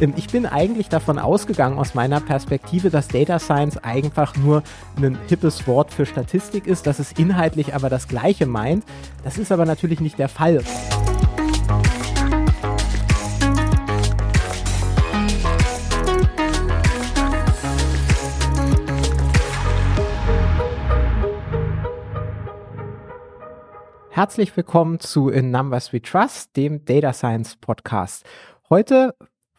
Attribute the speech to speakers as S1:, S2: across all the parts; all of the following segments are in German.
S1: Ähm, ich bin eigentlich davon ausgegangen, aus meiner Perspektive, dass Data Science einfach nur ein hippes Wort für Statistik ist, dass es inhaltlich aber das Gleiche meint. Das ist aber natürlich nicht der Fall. Herzlich willkommen zu In Numbers We Trust, dem Data Science Podcast. Heute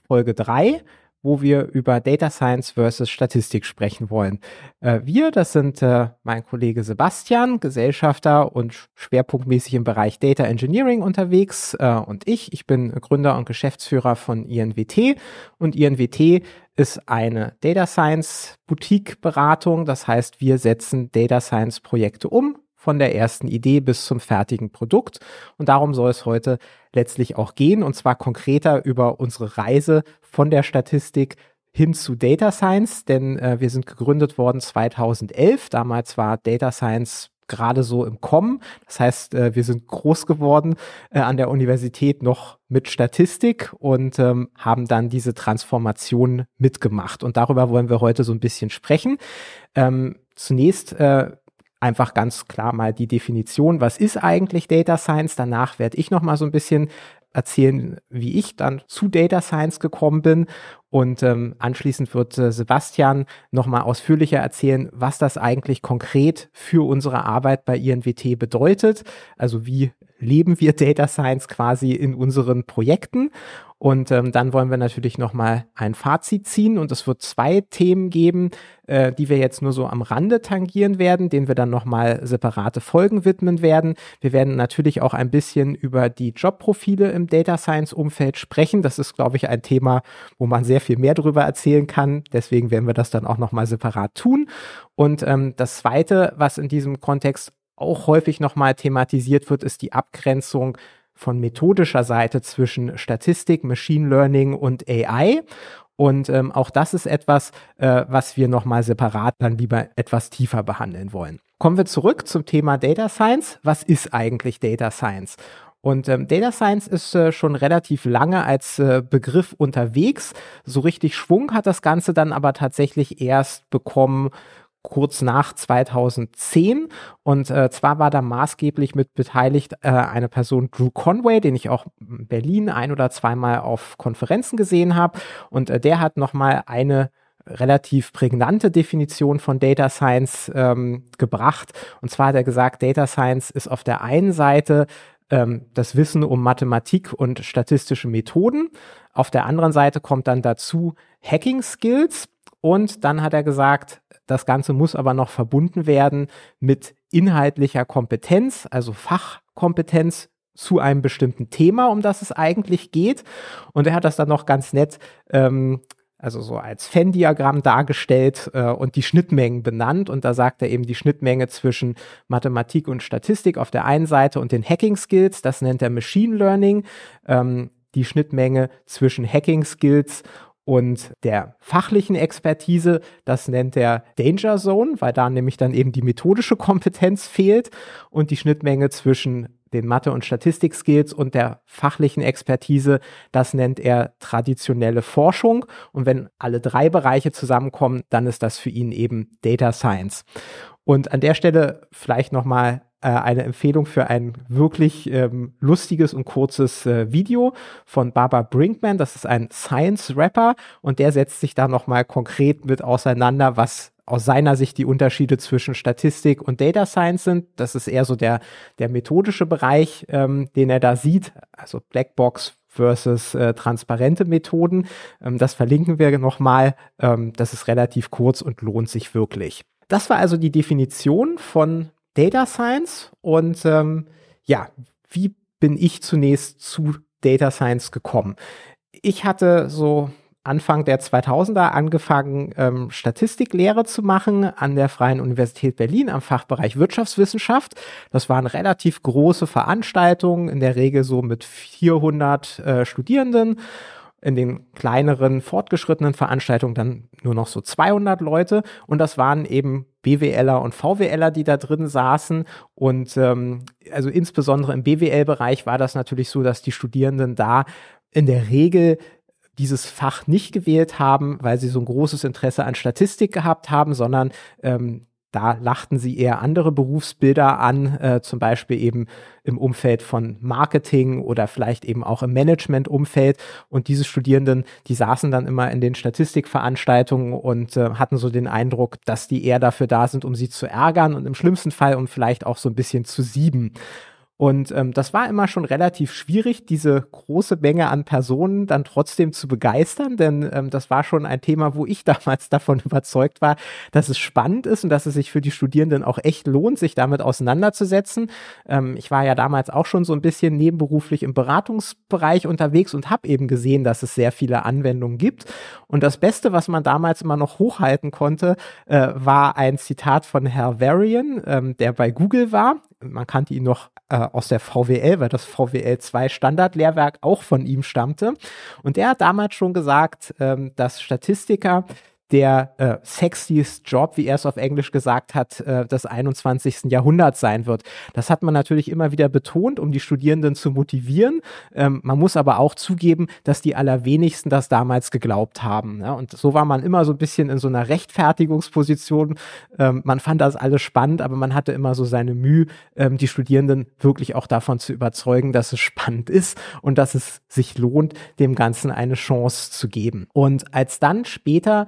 S1: Folge 3, wo wir über Data Science versus Statistik sprechen wollen. Äh, wir, das sind äh, mein Kollege Sebastian, Gesellschafter und schwerpunktmäßig im Bereich Data Engineering unterwegs äh, und ich, ich bin Gründer und Geschäftsführer von INWT und INWT ist eine Data Science Boutique Beratung. Das heißt, wir setzen Data Science Projekte um von der ersten Idee bis zum fertigen Produkt. Und darum soll es heute letztlich auch gehen, und zwar konkreter über unsere Reise von der Statistik hin zu Data Science, denn äh, wir sind gegründet worden 2011. Damals war Data Science gerade so im Kommen. Das heißt, äh, wir sind groß geworden äh, an der Universität noch mit Statistik und ähm, haben dann diese Transformation mitgemacht. Und darüber wollen wir heute so ein bisschen sprechen. Ähm, zunächst äh, einfach ganz klar mal die Definition, was ist eigentlich Data Science? Danach werde ich noch mal so ein bisschen erzählen, wie ich dann zu Data Science gekommen bin. Und ähm, anschließend wird äh, Sebastian nochmal ausführlicher erzählen, was das eigentlich konkret für unsere Arbeit bei INWT bedeutet. Also wie leben wir Data Science quasi in unseren Projekten. Und ähm, dann wollen wir natürlich nochmal ein Fazit ziehen und es wird zwei Themen geben, äh, die wir jetzt nur so am Rande tangieren werden, denen wir dann nochmal separate Folgen widmen werden. Wir werden natürlich auch ein bisschen über die Jobprofile im Data Science Umfeld sprechen. Das ist, glaube ich, ein Thema, wo man sehr viel mehr darüber erzählen kann. Deswegen werden wir das dann auch nochmal separat tun. Und ähm, das Zweite, was in diesem Kontext auch häufig nochmal thematisiert wird, ist die Abgrenzung von methodischer Seite zwischen Statistik, Machine Learning und AI. Und ähm, auch das ist etwas, äh, was wir nochmal separat dann lieber etwas tiefer behandeln wollen. Kommen wir zurück zum Thema Data Science. Was ist eigentlich Data Science? Und ähm, Data Science ist äh, schon relativ lange als äh, Begriff unterwegs. So richtig Schwung hat das Ganze dann aber tatsächlich erst bekommen kurz nach 2010. Und äh, zwar war da maßgeblich mit beteiligt äh, eine Person, Drew Conway, den ich auch in Berlin ein oder zweimal auf Konferenzen gesehen habe. Und äh, der hat nochmal eine relativ prägnante Definition von Data Science ähm, gebracht. Und zwar hat er gesagt, Data Science ist auf der einen Seite ähm, das Wissen um Mathematik und statistische Methoden. Auf der anderen Seite kommt dann dazu Hacking Skills. Und dann hat er gesagt, das Ganze muss aber noch verbunden werden mit inhaltlicher Kompetenz, also Fachkompetenz zu einem bestimmten Thema, um das es eigentlich geht. Und er hat das dann noch ganz nett, ähm, also so als Venn-Diagramm dargestellt äh, und die Schnittmengen benannt. Und da sagt er eben die Schnittmenge zwischen Mathematik und Statistik auf der einen Seite und den Hacking-Skills, das nennt er Machine Learning. Ähm, die Schnittmenge zwischen Hacking-Skills und der fachlichen Expertise, das nennt er Danger Zone, weil da nämlich dann eben die methodische Kompetenz fehlt und die Schnittmenge zwischen den Mathe- und Statistik-Skills und der fachlichen Expertise, das nennt er traditionelle Forschung. Und wenn alle drei Bereiche zusammenkommen, dann ist das für ihn eben Data Science. Und an der Stelle vielleicht nochmal äh, eine Empfehlung für ein wirklich ähm, lustiges und kurzes äh, Video von Barbara Brinkman. Das ist ein Science-Rapper und der setzt sich da nochmal konkret mit auseinander, was aus seiner Sicht die Unterschiede zwischen Statistik und Data Science sind. Das ist eher so der, der methodische Bereich, ähm, den er da sieht, also Blackbox versus äh, transparente Methoden. Ähm, das verlinken wir nochmal. Ähm, das ist relativ kurz und lohnt sich wirklich. Das war also die Definition von Data Science und ähm, ja, wie bin ich zunächst zu Data Science gekommen? Ich hatte so Anfang der 2000er angefangen, ähm, Statistiklehre zu machen an der Freien Universität Berlin am Fachbereich Wirtschaftswissenschaft. Das waren relativ große Veranstaltungen, in der Regel so mit 400 äh, Studierenden in den kleineren, fortgeschrittenen Veranstaltungen dann nur noch so 200 Leute. Und das waren eben BWLer und VWLer, die da drin saßen. Und ähm, also insbesondere im BWL-Bereich war das natürlich so, dass die Studierenden da in der Regel dieses Fach nicht gewählt haben, weil sie so ein großes Interesse an Statistik gehabt haben, sondern ähm, da lachten sie eher andere Berufsbilder an, äh, zum Beispiel eben im Umfeld von Marketing oder vielleicht eben auch im Management-Umfeld. Und diese Studierenden, die saßen dann immer in den Statistikveranstaltungen und äh, hatten so den Eindruck, dass die eher dafür da sind, um sie zu ärgern und im schlimmsten Fall um vielleicht auch so ein bisschen zu sieben. Und ähm, das war immer schon relativ schwierig, diese große Menge an Personen dann trotzdem zu begeistern, denn ähm, das war schon ein Thema, wo ich damals davon überzeugt war, dass es spannend ist und dass es sich für die Studierenden auch echt lohnt, sich damit auseinanderzusetzen. Ähm, ich war ja damals auch schon so ein bisschen nebenberuflich im Beratungsbereich unterwegs und habe eben gesehen, dass es sehr viele Anwendungen gibt. Und das Beste, was man damals immer noch hochhalten konnte, äh, war ein Zitat von Herr Varian, ähm, der bei Google war man kannte ihn noch äh, aus der VWL, weil das VWL 2 Standardlehrwerk auch von ihm stammte. Und der hat damals schon gesagt, ähm, dass Statistiker der äh, sexiest Job, wie er es auf Englisch gesagt hat, äh, des 21. Jahrhunderts sein wird. Das hat man natürlich immer wieder betont, um die Studierenden zu motivieren. Ähm, man muss aber auch zugeben, dass die allerwenigsten das damals geglaubt haben. Ja? Und so war man immer so ein bisschen in so einer Rechtfertigungsposition. Ähm, man fand das alles spannend, aber man hatte immer so seine Mühe, ähm, die Studierenden wirklich auch davon zu überzeugen, dass es spannend ist und dass es sich lohnt, dem Ganzen eine Chance zu geben. Und als dann später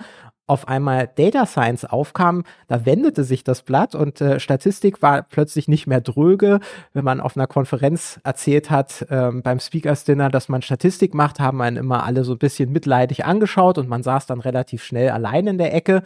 S1: auf einmal Data Science aufkam, da wendete sich das Blatt und äh, Statistik war plötzlich nicht mehr dröge. Wenn man auf einer Konferenz erzählt hat, ähm, beim Speakers Dinner, dass man Statistik macht, haben einen immer alle so ein bisschen mitleidig angeschaut und man saß dann relativ schnell allein in der Ecke.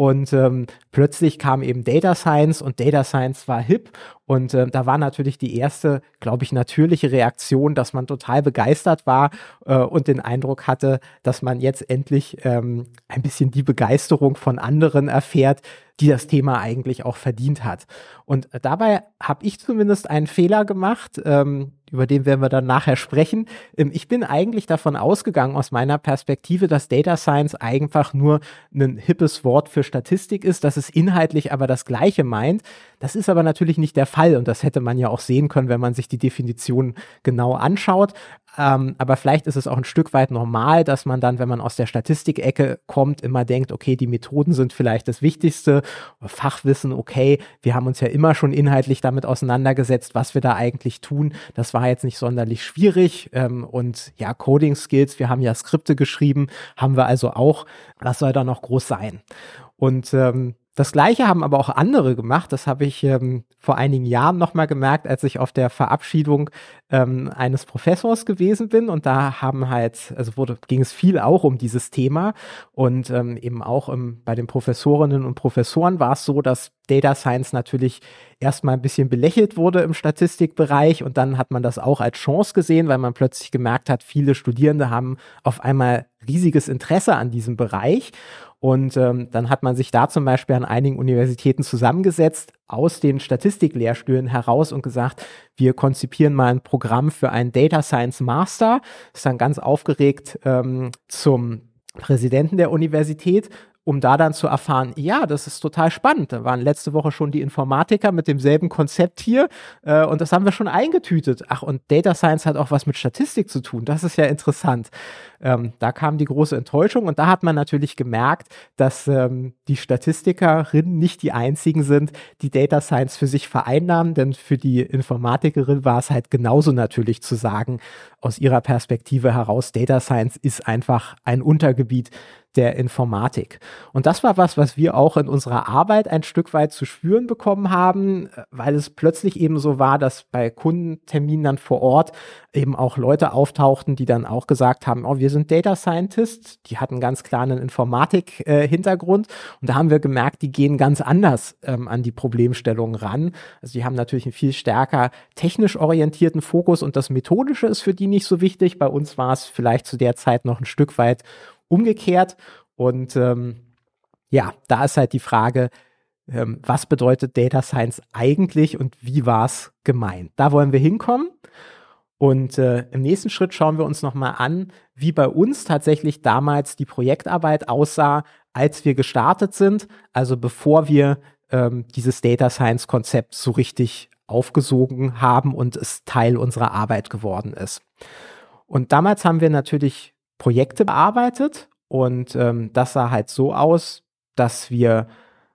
S1: Und ähm, plötzlich kam eben Data Science und Data Science war hip. Und äh, da war natürlich die erste, glaube ich, natürliche Reaktion, dass man total begeistert war äh, und den Eindruck hatte, dass man jetzt endlich ähm, ein bisschen die Begeisterung von anderen erfährt, die das Thema eigentlich auch verdient hat. Und dabei habe ich zumindest einen Fehler gemacht, ähm, über den werden wir dann nachher sprechen. Ähm, ich bin eigentlich davon ausgegangen, aus meiner Perspektive, dass Data Science einfach nur ein hippes Wort für Statistik ist, dass es inhaltlich aber das Gleiche meint. Das ist aber natürlich nicht der Fall und das hätte man ja auch sehen können, wenn man sich die Definition genau anschaut. Ähm, aber vielleicht ist es auch ein Stück weit normal, dass man dann, wenn man aus der Statistikecke kommt, immer denkt, okay, die Methoden sind vielleicht das Wichtigste, Fachwissen, okay, wir haben uns ja immer schon inhaltlich damit auseinandergesetzt, was wir da eigentlich tun. Das war jetzt nicht sonderlich schwierig. Ähm, und ja, Coding Skills, wir haben ja Skripte geschrieben, haben wir also auch. Was soll da noch groß sein? Und ähm, das gleiche haben aber auch andere gemacht. Das habe ich ähm, vor einigen Jahren nochmal gemerkt, als ich auf der Verabschiedung ähm, eines Professors gewesen bin. Und da haben halt, also wurde, ging es viel auch um dieses Thema. Und ähm, eben auch im, bei den Professorinnen und Professoren war es so, dass Data Science natürlich erstmal ein bisschen belächelt wurde im Statistikbereich. Und dann hat man das auch als Chance gesehen, weil man plötzlich gemerkt hat, viele Studierende haben auf einmal riesiges Interesse an diesem Bereich. Und ähm, dann hat man sich da zum Beispiel an einigen Universitäten zusammengesetzt, aus den Statistiklehrstühlen heraus und gesagt, wir konzipieren mal ein Programm für einen Data Science Master. Ist dann ganz aufgeregt ähm, zum Präsidenten der Universität um da dann zu erfahren, ja, das ist total spannend. Da waren letzte Woche schon die Informatiker mit demselben Konzept hier äh, und das haben wir schon eingetütet. Ach, und Data Science hat auch was mit Statistik zu tun. Das ist ja interessant. Ähm, da kam die große Enttäuschung und da hat man natürlich gemerkt, dass ähm, die Statistikerinnen nicht die einzigen sind, die Data Science für sich vereinnahmen, denn für die Informatikerin war es halt genauso natürlich zu sagen, aus ihrer Perspektive heraus, Data Science ist einfach ein Untergebiet der Informatik. Und das war was, was wir auch in unserer Arbeit ein Stück weit zu spüren bekommen haben, weil es plötzlich eben so war, dass bei Kundenterminen dann vor Ort eben auch Leute auftauchten, die dann auch gesagt haben, oh, wir sind Data Scientists, die hatten ganz klar einen Informatik-Hintergrund äh, und da haben wir gemerkt, die gehen ganz anders ähm, an die Problemstellungen ran. Also die haben natürlich einen viel stärker technisch orientierten Fokus und das Methodische ist für die nicht so wichtig. Bei uns war es vielleicht zu der Zeit noch ein Stück weit umgekehrt. Und ähm, ja, da ist halt die Frage, ähm, was bedeutet Data Science eigentlich und wie war es gemeint? Da wollen wir hinkommen. Und äh, im nächsten Schritt schauen wir uns nochmal an, wie bei uns tatsächlich damals die Projektarbeit aussah, als wir gestartet sind, also bevor wir ähm, dieses Data Science Konzept so richtig aufgesogen haben und es Teil unserer Arbeit geworden ist. Und damals haben wir natürlich Projekte bearbeitet und ähm, das sah halt so aus, dass wir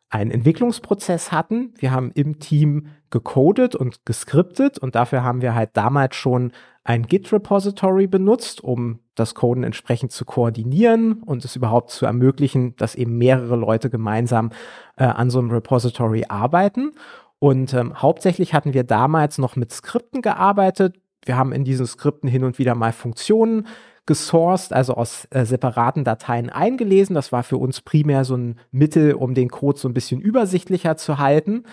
S1: einen Entwicklungsprozess hatten. Wir haben im Team gecodet und geskriptet und dafür haben wir halt damals schon ein Git-Repository benutzt, um das Coden entsprechend zu koordinieren und es überhaupt zu ermöglichen, dass eben mehrere Leute gemeinsam äh, an so einem Repository arbeiten. Und ähm, hauptsächlich hatten wir damals noch mit Skripten gearbeitet. Wir haben in diesen Skripten hin und wieder mal Funktionen gesourced, also aus äh, separaten Dateien eingelesen. Das war für uns primär so ein Mittel, um den Code so ein bisschen übersichtlicher zu halten.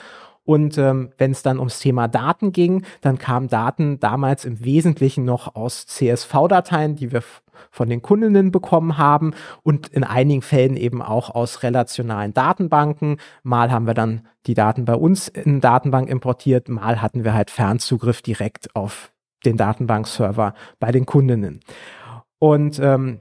S1: Und ähm, wenn es dann ums Thema Daten ging, dann kamen Daten damals im Wesentlichen noch aus CSV-Dateien, die wir von den Kundinnen bekommen haben und in einigen Fällen eben auch aus relationalen Datenbanken. Mal haben wir dann die Daten bei uns in Datenbank importiert, mal hatten wir halt Fernzugriff direkt auf den Datenbankserver bei den Kundinnen. Und ähm,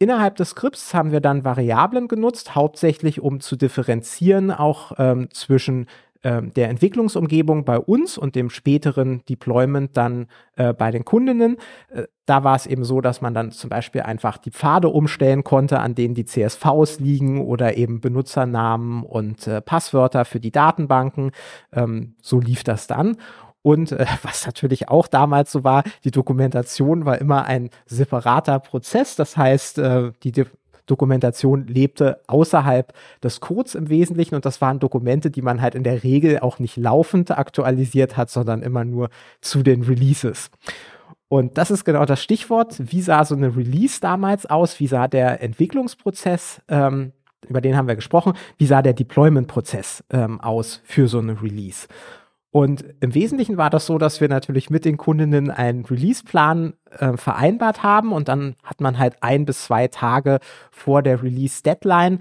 S1: Innerhalb des Skripts haben wir dann Variablen genutzt, hauptsächlich um zu differenzieren, auch ähm, zwischen ähm, der Entwicklungsumgebung bei uns und dem späteren Deployment dann äh, bei den Kundinnen. Äh, da war es eben so, dass man dann zum Beispiel einfach die Pfade umstellen konnte, an denen die CSVs liegen oder eben Benutzernamen und äh, Passwörter für die Datenbanken. Ähm, so lief das dann. Und äh, was natürlich auch damals so war, die Dokumentation war immer ein separater Prozess. Das heißt, äh, die Dokumentation lebte außerhalb des Codes im Wesentlichen und das waren Dokumente, die man halt in der Regel auch nicht laufend aktualisiert hat, sondern immer nur zu den Releases. Und das ist genau das Stichwort. Wie sah so eine Release damals aus? Wie sah der Entwicklungsprozess, ähm, über den haben wir gesprochen, wie sah der Deployment-Prozess ähm, aus für so eine Release? Und im Wesentlichen war das so, dass wir natürlich mit den Kundinnen einen Release-Plan äh, vereinbart haben und dann hat man halt ein bis zwei Tage vor der Release-Deadline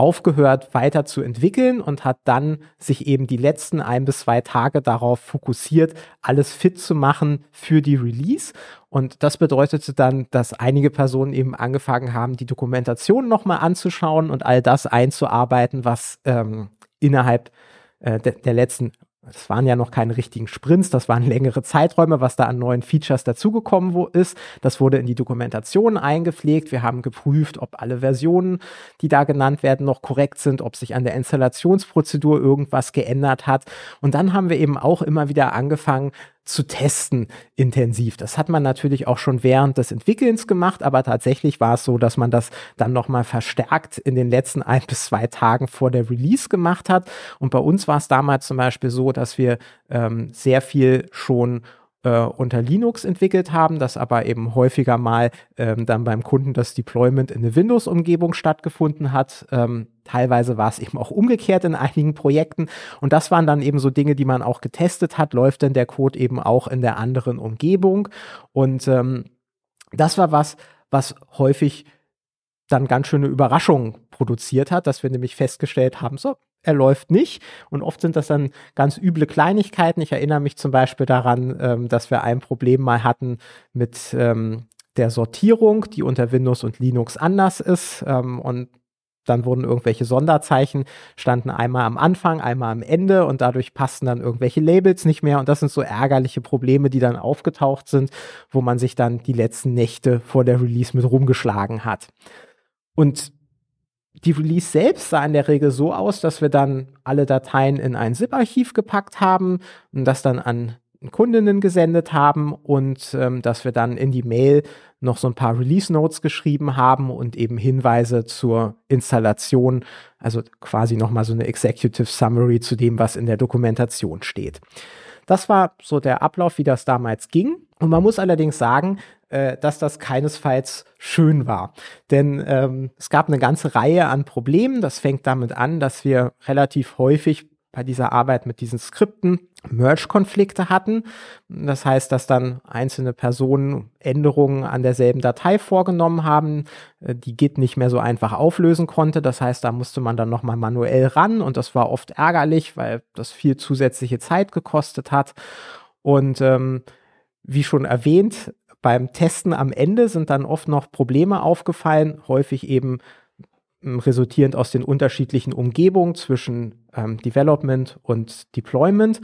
S1: aufgehört, weiter zu entwickeln und hat dann sich eben die letzten ein bis zwei Tage darauf fokussiert, alles fit zu machen für die Release. Und das bedeutete dann, dass einige Personen eben angefangen haben, die Dokumentation nochmal anzuschauen und all das einzuarbeiten, was ähm, innerhalb äh, de der letzten das waren ja noch keine richtigen Sprints, das waren längere Zeiträume, was da an neuen Features dazugekommen ist. Das wurde in die Dokumentation eingepflegt. Wir haben geprüft, ob alle Versionen, die da genannt werden, noch korrekt sind, ob sich an der Installationsprozedur irgendwas geändert hat. Und dann haben wir eben auch immer wieder angefangen, zu testen intensiv. Das hat man natürlich auch schon während des Entwickelns gemacht, aber tatsächlich war es so, dass man das dann nochmal verstärkt in den letzten ein bis zwei Tagen vor der Release gemacht hat. Und bei uns war es damals zum Beispiel so, dass wir ähm, sehr viel schon äh, unter Linux entwickelt haben, dass aber eben häufiger mal ähm, dann beim Kunden das Deployment in eine Windows-Umgebung stattgefunden hat. Ähm, teilweise war es eben auch umgekehrt in einigen Projekten. Und das waren dann eben so Dinge, die man auch getestet hat. Läuft denn der Code eben auch in der anderen Umgebung? Und ähm, das war was, was häufig dann ganz schöne Überraschungen produziert hat, dass wir nämlich festgestellt haben, so, er läuft nicht. Und oft sind das dann ganz üble Kleinigkeiten. Ich erinnere mich zum Beispiel daran, ähm, dass wir ein Problem mal hatten mit ähm, der Sortierung, die unter Windows und Linux anders ist. Ähm, und dann wurden irgendwelche Sonderzeichen, standen einmal am Anfang, einmal am Ende und dadurch passten dann irgendwelche Labels nicht mehr. Und das sind so ärgerliche Probleme, die dann aufgetaucht sind, wo man sich dann die letzten Nächte vor der Release mit rumgeschlagen hat. Und die Release selbst sah in der Regel so aus, dass wir dann alle Dateien in ein ZIP-Archiv gepackt haben und das dann an Kundinnen gesendet haben und ähm, dass wir dann in die Mail noch so ein paar Release Notes geschrieben haben und eben Hinweise zur Installation, also quasi nochmal so eine Executive Summary zu dem, was in der Dokumentation steht. Das war so der Ablauf, wie das damals ging. Und man muss allerdings sagen, äh, dass das keinesfalls schön war. Denn ähm, es gab eine ganze Reihe an Problemen. Das fängt damit an, dass wir relativ häufig bei dieser Arbeit mit diesen Skripten Merge-Konflikte hatten. Das heißt, dass dann einzelne Personen Änderungen an derselben Datei vorgenommen haben, äh, die Git nicht mehr so einfach auflösen konnte. Das heißt, da musste man dann nochmal manuell ran und das war oft ärgerlich, weil das viel zusätzliche Zeit gekostet hat. Und ähm, wie schon erwähnt, beim Testen am Ende sind dann oft noch Probleme aufgefallen, häufig eben resultierend aus den unterschiedlichen Umgebungen zwischen ähm, Development und Deployment.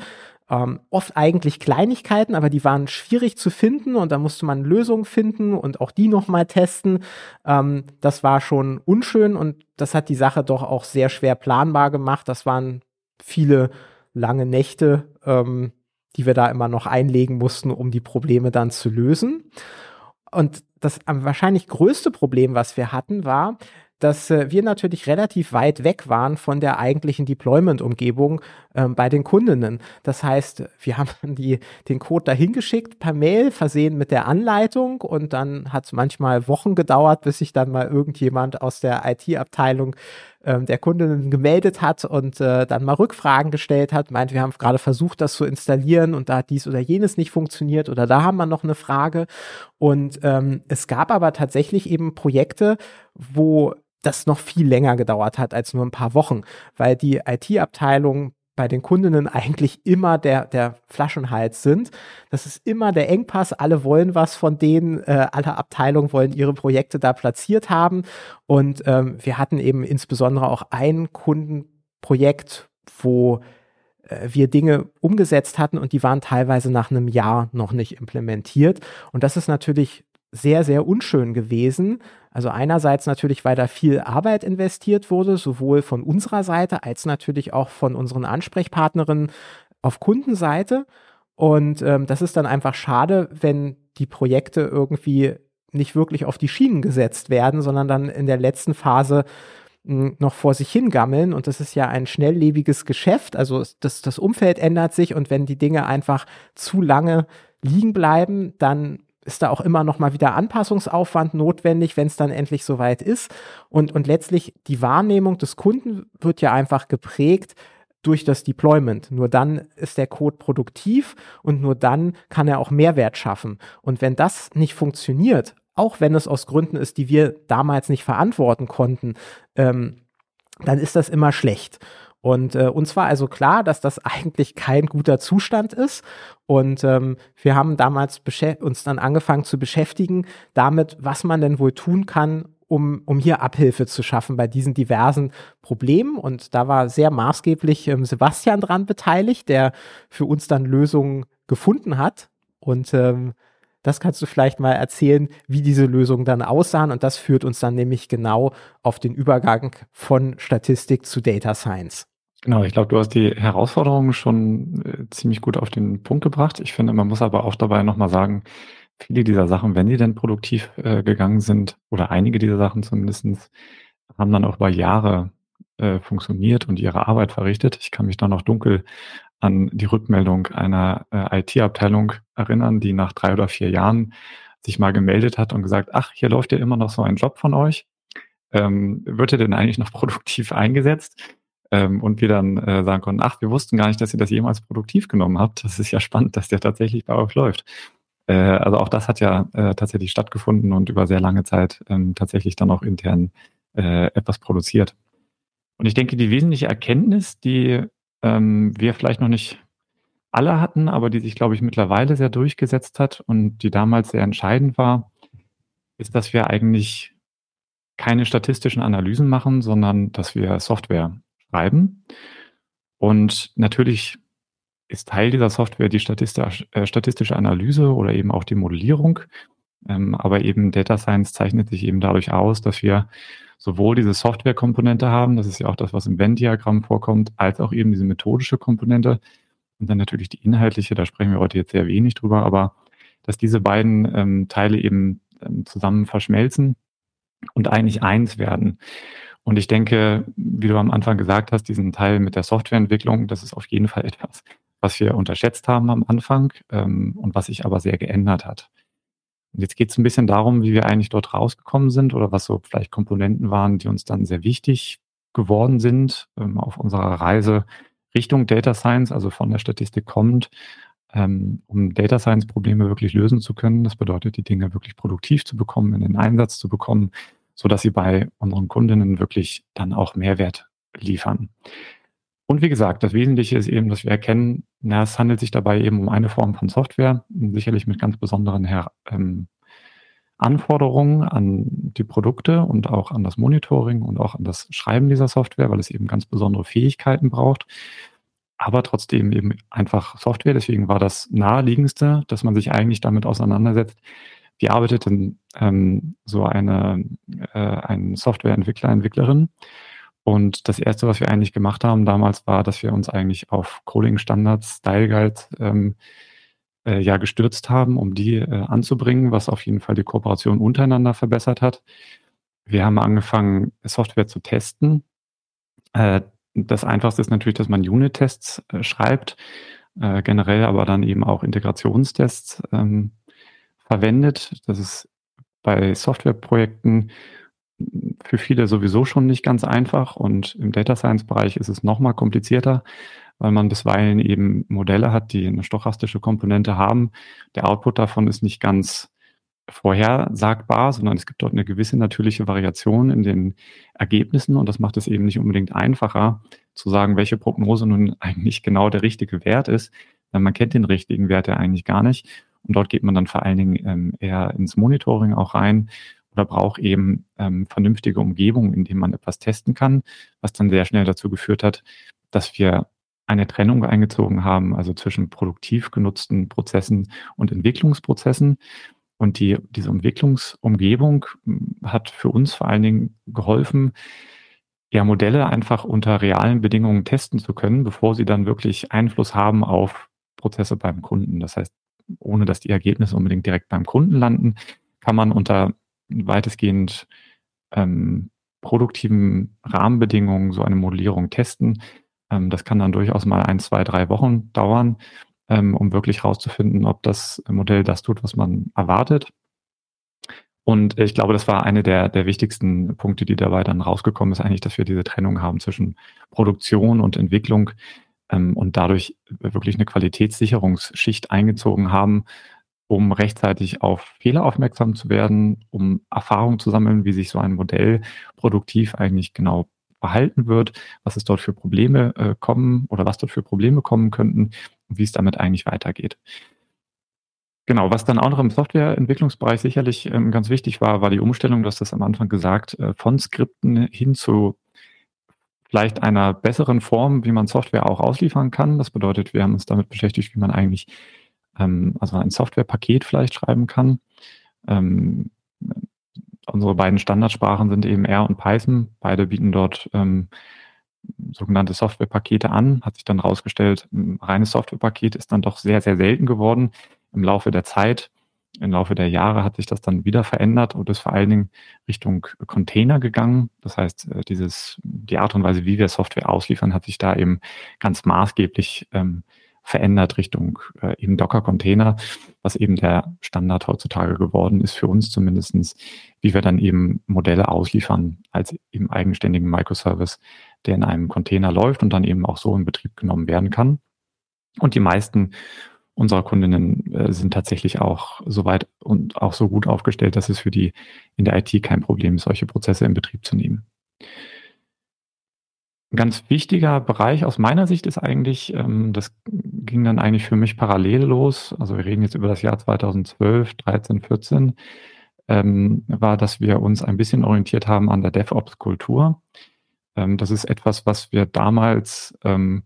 S1: Ähm, oft eigentlich Kleinigkeiten, aber die waren schwierig zu finden und da musste man Lösungen finden und auch die nochmal testen. Ähm, das war schon unschön und das hat die Sache doch auch sehr schwer planbar gemacht. Das waren viele lange Nächte, ähm, die wir da immer noch einlegen mussten, um die Probleme dann zu lösen. Und das wahrscheinlich größte Problem, was wir hatten, war, dass äh, wir natürlich relativ weit weg waren von der eigentlichen Deployment-Umgebung ähm, bei den Kundinnen. Das heißt, wir haben die, den Code dahin geschickt per Mail, versehen mit der Anleitung und dann hat es manchmal Wochen gedauert, bis sich dann mal irgendjemand aus der IT-Abteilung ähm, der Kundinnen gemeldet hat und äh, dann mal Rückfragen gestellt hat, meint, wir haben gerade versucht, das zu installieren und da hat dies oder jenes nicht funktioniert oder da haben wir noch eine Frage. Und ähm, es gab aber tatsächlich eben Projekte, wo das noch viel länger gedauert hat als nur ein paar Wochen, weil die IT-Abteilung bei den Kundinnen eigentlich immer der, der Flaschenhals sind. Das ist immer der Engpass. Alle wollen was von denen. Äh, alle Abteilungen wollen ihre Projekte da platziert haben. Und ähm, wir hatten eben insbesondere auch ein Kundenprojekt, wo äh, wir Dinge umgesetzt hatten und die waren teilweise nach einem Jahr noch nicht implementiert. Und das ist natürlich sehr, sehr unschön gewesen. Also einerseits natürlich, weil da viel Arbeit investiert wurde, sowohl von unserer Seite als natürlich auch von unseren Ansprechpartnerinnen auf Kundenseite. Und ähm, das ist dann einfach schade, wenn die Projekte irgendwie nicht wirklich auf die Schienen gesetzt werden, sondern dann in der letzten Phase hm, noch vor sich hingammeln. Und das ist ja ein schnelllebiges Geschäft. Also das, das Umfeld ändert sich und wenn die Dinge einfach zu lange liegen bleiben, dann ist da auch immer noch mal wieder Anpassungsaufwand notwendig, wenn es dann endlich soweit ist. Und, und letztlich die Wahrnehmung des Kunden wird ja einfach geprägt durch das Deployment. Nur dann ist der Code produktiv und nur dann kann er auch Mehrwert schaffen. Und wenn das nicht funktioniert, auch wenn es aus Gründen ist, die wir damals nicht verantworten konnten, ähm, dann ist das immer schlecht. Und äh, uns war also klar, dass das eigentlich kein guter Zustand ist. Und ähm, wir haben damals uns dann angefangen zu beschäftigen damit, was man denn wohl tun kann, um, um hier Abhilfe zu schaffen bei diesen diversen Problemen. Und da war sehr maßgeblich ähm, Sebastian dran beteiligt, der für uns dann Lösungen gefunden hat. Und ähm, das kannst du vielleicht mal erzählen, wie diese Lösungen dann aussahen. Und das führt uns dann nämlich genau auf den Übergang von Statistik zu Data Science.
S2: Genau, ich glaube, du hast die Herausforderungen schon äh, ziemlich gut auf den Punkt gebracht. Ich finde, man muss aber auch dabei nochmal sagen, viele dieser Sachen, wenn sie denn produktiv äh, gegangen sind, oder einige dieser Sachen zumindestens, haben dann auch über Jahre äh, funktioniert und ihre Arbeit verrichtet. Ich kann mich da noch dunkel an die Rückmeldung einer äh, IT-Abteilung erinnern, die nach drei oder vier Jahren sich mal gemeldet hat und gesagt, ach, hier läuft ja immer noch so ein Job von euch. Ähm, wird er denn eigentlich noch produktiv eingesetzt? Ähm, und wir dann äh, sagen konnten, ach, wir wussten gar nicht, dass ihr das jemals produktiv genommen habt. Das ist ja spannend, dass der tatsächlich bei euch läuft. Äh, also auch das hat ja äh, tatsächlich stattgefunden und über sehr lange Zeit ähm, tatsächlich dann auch intern äh, etwas produziert. Und ich denke, die wesentliche Erkenntnis, die ähm, wir vielleicht noch nicht alle hatten, aber die sich, glaube ich, mittlerweile sehr durchgesetzt hat und die damals sehr entscheidend war, ist, dass wir eigentlich keine statistischen Analysen machen, sondern dass wir Software schreiben. Und natürlich ist Teil dieser Software die äh, statistische Analyse oder eben auch die Modellierung. Ähm, aber eben Data Science zeichnet sich eben dadurch aus, dass wir sowohl diese Software-Komponente haben, das ist ja auch das, was im Venn-Diagramm vorkommt, als auch eben diese methodische Komponente und dann natürlich die inhaltliche, da sprechen wir heute jetzt sehr wenig drüber, aber dass diese beiden ähm, Teile eben ähm, zusammen verschmelzen und eigentlich eins werden. Und ich denke, wie du am Anfang gesagt hast, diesen Teil mit der Softwareentwicklung, das ist auf jeden Fall etwas, was wir unterschätzt haben am Anfang ähm, und was sich aber sehr geändert hat. Und jetzt geht es ein bisschen darum, wie wir eigentlich dort rausgekommen sind oder was so vielleicht Komponenten waren, die uns dann sehr wichtig geworden sind ähm, auf unserer Reise Richtung Data Science, also von der Statistik kommt, ähm, um Data Science Probleme wirklich lösen zu können. Das bedeutet, die Dinge wirklich produktiv zu bekommen, in den Einsatz zu bekommen, so dass sie bei unseren Kundinnen wirklich dann auch Mehrwert liefern. Und wie gesagt, das Wesentliche ist eben, dass wir erkennen, na, es handelt sich dabei eben um eine Form von Software, sicherlich mit ganz besonderen Her ähm, Anforderungen an die Produkte und auch an das Monitoring und auch an das Schreiben dieser Software, weil es eben ganz besondere Fähigkeiten braucht, aber trotzdem eben einfach Software. Deswegen war das naheliegendste, dass man sich eigentlich damit auseinandersetzt, wie arbeitet denn ähm, so eine äh, ein Softwareentwickler, Entwicklerin. Und das erste, was wir eigentlich gemacht haben damals, war, dass wir uns eigentlich auf Coding-Standards, Style Guide ähm, äh, ja gestürzt haben, um die äh, anzubringen, was auf jeden Fall die Kooperation untereinander verbessert hat. Wir haben angefangen, Software zu testen. Äh, das Einfachste ist natürlich, dass man Unit-Tests äh, schreibt, äh, generell aber dann eben auch Integrationstests ähm, verwendet. Das ist bei Softwareprojekten für viele sowieso schon nicht ganz einfach und im Data Science Bereich ist es noch mal komplizierter, weil man bisweilen eben Modelle hat, die eine stochastische Komponente haben. Der Output davon ist nicht ganz vorhersagbar, sondern es gibt dort eine gewisse natürliche Variation in den Ergebnissen und das macht es eben nicht unbedingt einfacher zu sagen, welche Prognose nun eigentlich genau der richtige Wert ist. Denn man kennt den richtigen Wert ja eigentlich gar nicht. Und dort geht man dann vor allen Dingen ähm, eher ins Monitoring auch rein oder braucht eben ähm, vernünftige Umgebungen, in denen man etwas testen kann, was dann sehr schnell dazu geführt hat, dass wir eine Trennung eingezogen haben, also zwischen produktiv genutzten Prozessen und Entwicklungsprozessen. Und die, diese Entwicklungsumgebung hm, hat für uns vor allen Dingen geholfen, ja, Modelle einfach unter realen Bedingungen testen zu können, bevor sie dann wirklich Einfluss haben auf Prozesse beim Kunden. Das heißt, ohne dass die Ergebnisse unbedingt direkt beim Kunden landen, kann man unter weitestgehend ähm, produktiven Rahmenbedingungen so eine Modellierung testen. Ähm, das kann dann durchaus mal ein, zwei, drei Wochen dauern, ähm, um wirklich herauszufinden, ob das Modell das tut, was man erwartet. Und ich glaube, das war eine der, der wichtigsten Punkte, die dabei dann rausgekommen ist, eigentlich, dass wir diese Trennung haben zwischen Produktion und Entwicklung ähm, und dadurch wirklich eine Qualitätssicherungsschicht eingezogen haben, um rechtzeitig auf Fehler aufmerksam zu werden, um Erfahrung zu sammeln, wie sich so ein Modell produktiv eigentlich genau verhalten wird, was es dort für Probleme äh, kommen oder was dort für Probleme kommen könnten und wie es damit eigentlich weitergeht. Genau, was dann auch noch im Softwareentwicklungsbereich sicherlich ähm, ganz wichtig war, war die Umstellung, du hast das am Anfang gesagt, äh, von Skripten hin zu vielleicht einer besseren Form, wie man Software auch ausliefern kann. Das bedeutet, wir haben uns damit beschäftigt, wie man eigentlich ähm, also ein Softwarepaket vielleicht schreiben kann. Ähm, unsere beiden Standardsprachen sind eben R und Python. Beide bieten dort ähm, sogenannte Softwarepakete an. Hat sich dann herausgestellt, ein reines Softwarepaket ist dann doch sehr, sehr selten geworden im Laufe der Zeit. Im Laufe der Jahre hat sich das dann wieder verändert und ist vor allen Dingen Richtung Container gegangen. Das heißt, äh, dieses, die Art und Weise, wie wir Software ausliefern, hat sich da eben ganz maßgeblich ähm, verändert Richtung äh, eben Docker-Container, was eben der Standard heutzutage geworden ist, für uns zumindestens, wie wir dann eben Modelle ausliefern als eben eigenständigen Microservice, der in einem Container läuft und dann eben auch so in Betrieb genommen werden kann. Und die meisten unserer Kundinnen äh, sind tatsächlich auch so weit und auch so gut aufgestellt, dass es für die in der IT kein Problem ist, solche Prozesse in Betrieb zu nehmen. Ein ganz wichtiger Bereich aus meiner Sicht ist eigentlich, ähm, das ging dann eigentlich für mich parallel los, also wir reden jetzt über das Jahr 2012, 13, 14, ähm, war, dass wir uns ein bisschen orientiert haben an der DevOps-Kultur. Ähm, das ist etwas, was wir damals, ähm,